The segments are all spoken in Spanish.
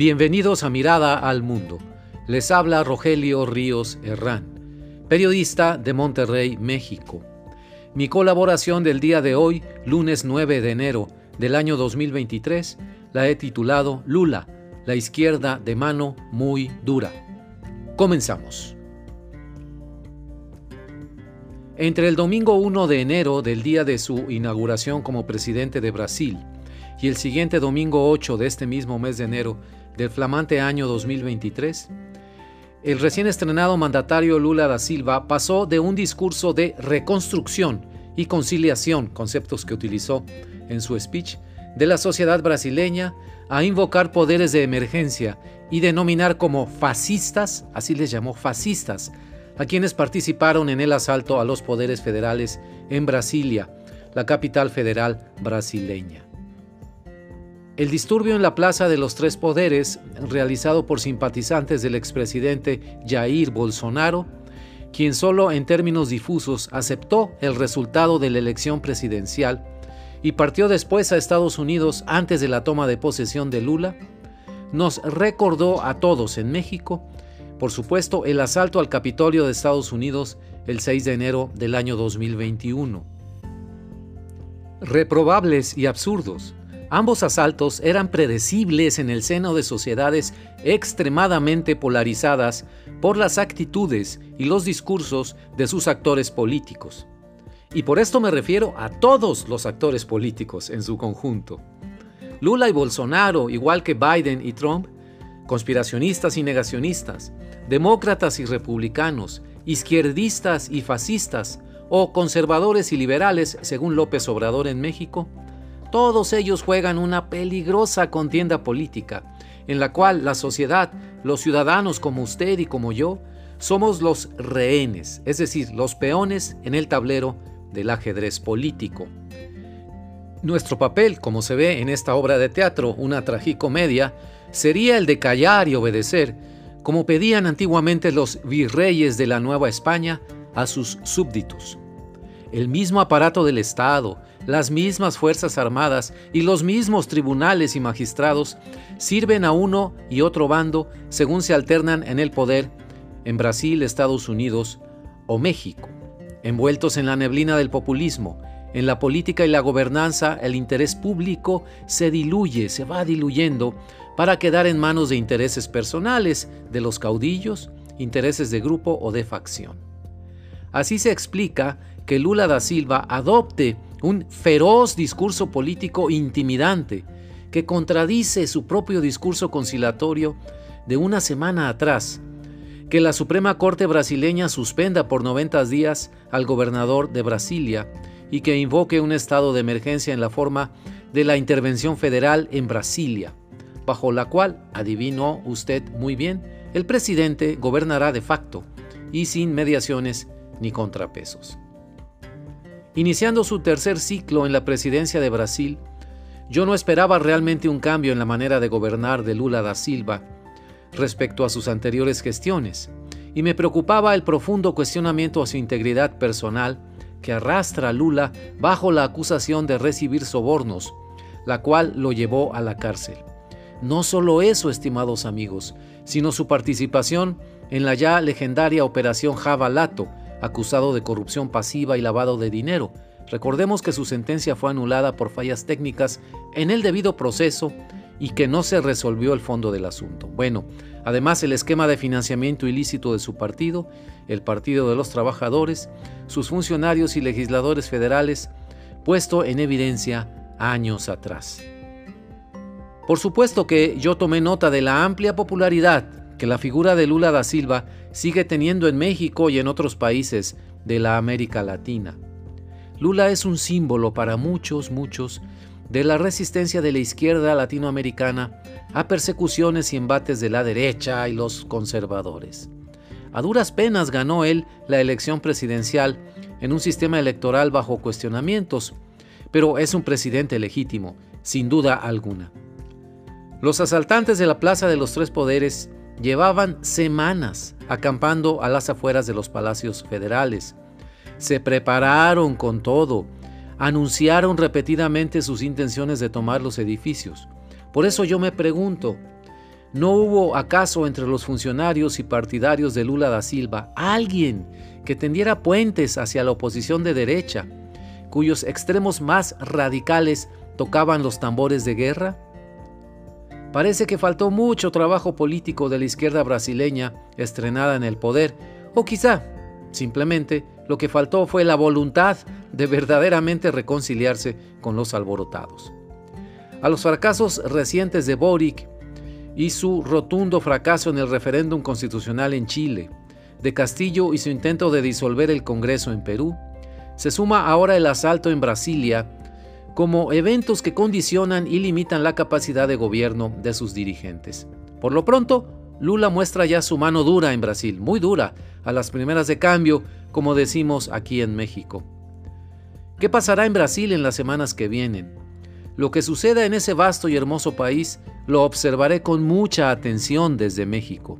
Bienvenidos a Mirada al Mundo. Les habla Rogelio Ríos Herrán, periodista de Monterrey, México. Mi colaboración del día de hoy, lunes 9 de enero del año 2023, la he titulado Lula, la izquierda de mano muy dura. Comenzamos. Entre el domingo 1 de enero del día de su inauguración como presidente de Brasil y el siguiente domingo 8 de este mismo mes de enero del flamante año 2023, el recién estrenado mandatario Lula da Silva pasó de un discurso de reconstrucción y conciliación, conceptos que utilizó en su speech, de la sociedad brasileña a invocar poderes de emergencia y denominar como fascistas, así les llamó fascistas, a quienes participaron en el asalto a los poderes federales en Brasilia, la capital federal brasileña. El disturbio en la Plaza de los Tres Poderes, realizado por simpatizantes del expresidente Jair Bolsonaro, quien solo en términos difusos aceptó el resultado de la elección presidencial y partió después a Estados Unidos antes de la toma de posesión de Lula, nos recordó a todos en México, por supuesto, el asalto al Capitolio de Estados Unidos el 6 de enero del año 2021. Reprobables y absurdos, Ambos asaltos eran predecibles en el seno de sociedades extremadamente polarizadas por las actitudes y los discursos de sus actores políticos. Y por esto me refiero a todos los actores políticos en su conjunto. Lula y Bolsonaro, igual que Biden y Trump, conspiracionistas y negacionistas, demócratas y republicanos, izquierdistas y fascistas, o conservadores y liberales, según López Obrador en México, todos ellos juegan una peligrosa contienda política, en la cual la sociedad, los ciudadanos como usted y como yo, somos los rehenes, es decir, los peones en el tablero del ajedrez político. Nuestro papel, como se ve en esta obra de teatro, una tragicomedia, sería el de callar y obedecer, como pedían antiguamente los virreyes de la Nueva España a sus súbditos. El mismo aparato del Estado, las mismas Fuerzas Armadas y los mismos tribunales y magistrados sirven a uno y otro bando según se alternan en el poder en Brasil, Estados Unidos o México. Envueltos en la neblina del populismo, en la política y la gobernanza, el interés público se diluye, se va diluyendo para quedar en manos de intereses personales de los caudillos, intereses de grupo o de facción. Así se explica que Lula da Silva adopte un feroz discurso político intimidante que contradice su propio discurso conciliatorio de una semana atrás, que la Suprema Corte brasileña suspenda por 90 días al gobernador de Brasilia y que invoque un estado de emergencia en la forma de la intervención federal en Brasilia, bajo la cual, adivinó usted muy bien, el presidente gobernará de facto y sin mediaciones ni contrapesos. Iniciando su tercer ciclo en la presidencia de Brasil, yo no esperaba realmente un cambio en la manera de gobernar de Lula da Silva respecto a sus anteriores gestiones, y me preocupaba el profundo cuestionamiento a su integridad personal que arrastra a Lula bajo la acusación de recibir sobornos, la cual lo llevó a la cárcel. No solo eso, estimados amigos, sino su participación en la ya legendaria Operación Javalato, acusado de corrupción pasiva y lavado de dinero. Recordemos que su sentencia fue anulada por fallas técnicas en el debido proceso y que no se resolvió el fondo del asunto. Bueno, además el esquema de financiamiento ilícito de su partido, el Partido de los Trabajadores, sus funcionarios y legisladores federales, puesto en evidencia años atrás. Por supuesto que yo tomé nota de la amplia popularidad que la figura de Lula da Silva sigue teniendo en México y en otros países de la América Latina. Lula es un símbolo para muchos, muchos, de la resistencia de la izquierda latinoamericana a persecuciones y embates de la derecha y los conservadores. A duras penas ganó él la elección presidencial en un sistema electoral bajo cuestionamientos, pero es un presidente legítimo, sin duda alguna. Los asaltantes de la Plaza de los Tres Poderes Llevaban semanas acampando a las afueras de los palacios federales. Se prepararon con todo. Anunciaron repetidamente sus intenciones de tomar los edificios. Por eso yo me pregunto, ¿No hubo acaso entre los funcionarios y partidarios de Lula da Silva alguien que tendiera puentes hacia la oposición de derecha, cuyos extremos más radicales tocaban los tambores de guerra? Parece que faltó mucho trabajo político de la izquierda brasileña estrenada en el poder, o quizá, simplemente, lo que faltó fue la voluntad de verdaderamente reconciliarse con los alborotados. A los fracasos recientes de Boric y su rotundo fracaso en el referéndum constitucional en Chile, de Castillo y su intento de disolver el Congreso en Perú, se suma ahora el asalto en Brasilia como eventos que condicionan y limitan la capacidad de gobierno de sus dirigentes. Por lo pronto, Lula muestra ya su mano dura en Brasil, muy dura, a las primeras de cambio, como decimos aquí en México. ¿Qué pasará en Brasil en las semanas que vienen? Lo que suceda en ese vasto y hermoso país lo observaré con mucha atención desde México.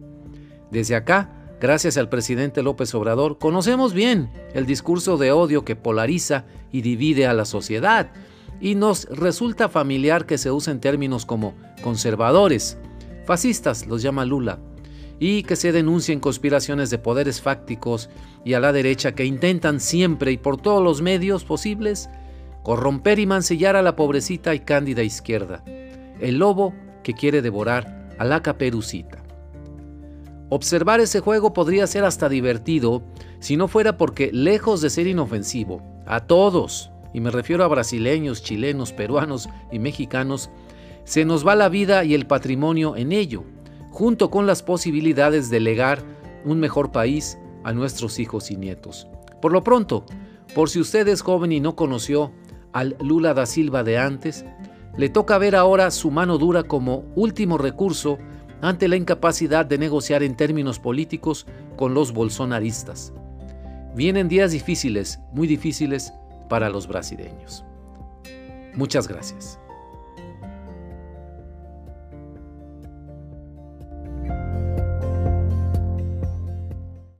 Desde acá, gracias al presidente López Obrador, conocemos bien el discurso de odio que polariza y divide a la sociedad, y nos resulta familiar que se usen términos como conservadores, fascistas los llama Lula, y que se denuncien conspiraciones de poderes fácticos y a la derecha que intentan siempre y por todos los medios posibles corromper y mancillar a la pobrecita y cándida izquierda, el lobo que quiere devorar a la caperucita. Observar ese juego podría ser hasta divertido si no fuera porque, lejos de ser inofensivo, a todos, y me refiero a brasileños, chilenos, peruanos y mexicanos, se nos va la vida y el patrimonio en ello, junto con las posibilidades de legar un mejor país a nuestros hijos y nietos. Por lo pronto, por si usted es joven y no conoció al Lula da Silva de antes, le toca ver ahora su mano dura como último recurso ante la incapacidad de negociar en términos políticos con los bolsonaristas. Vienen días difíciles, muy difíciles para los brasileños. Muchas gracias.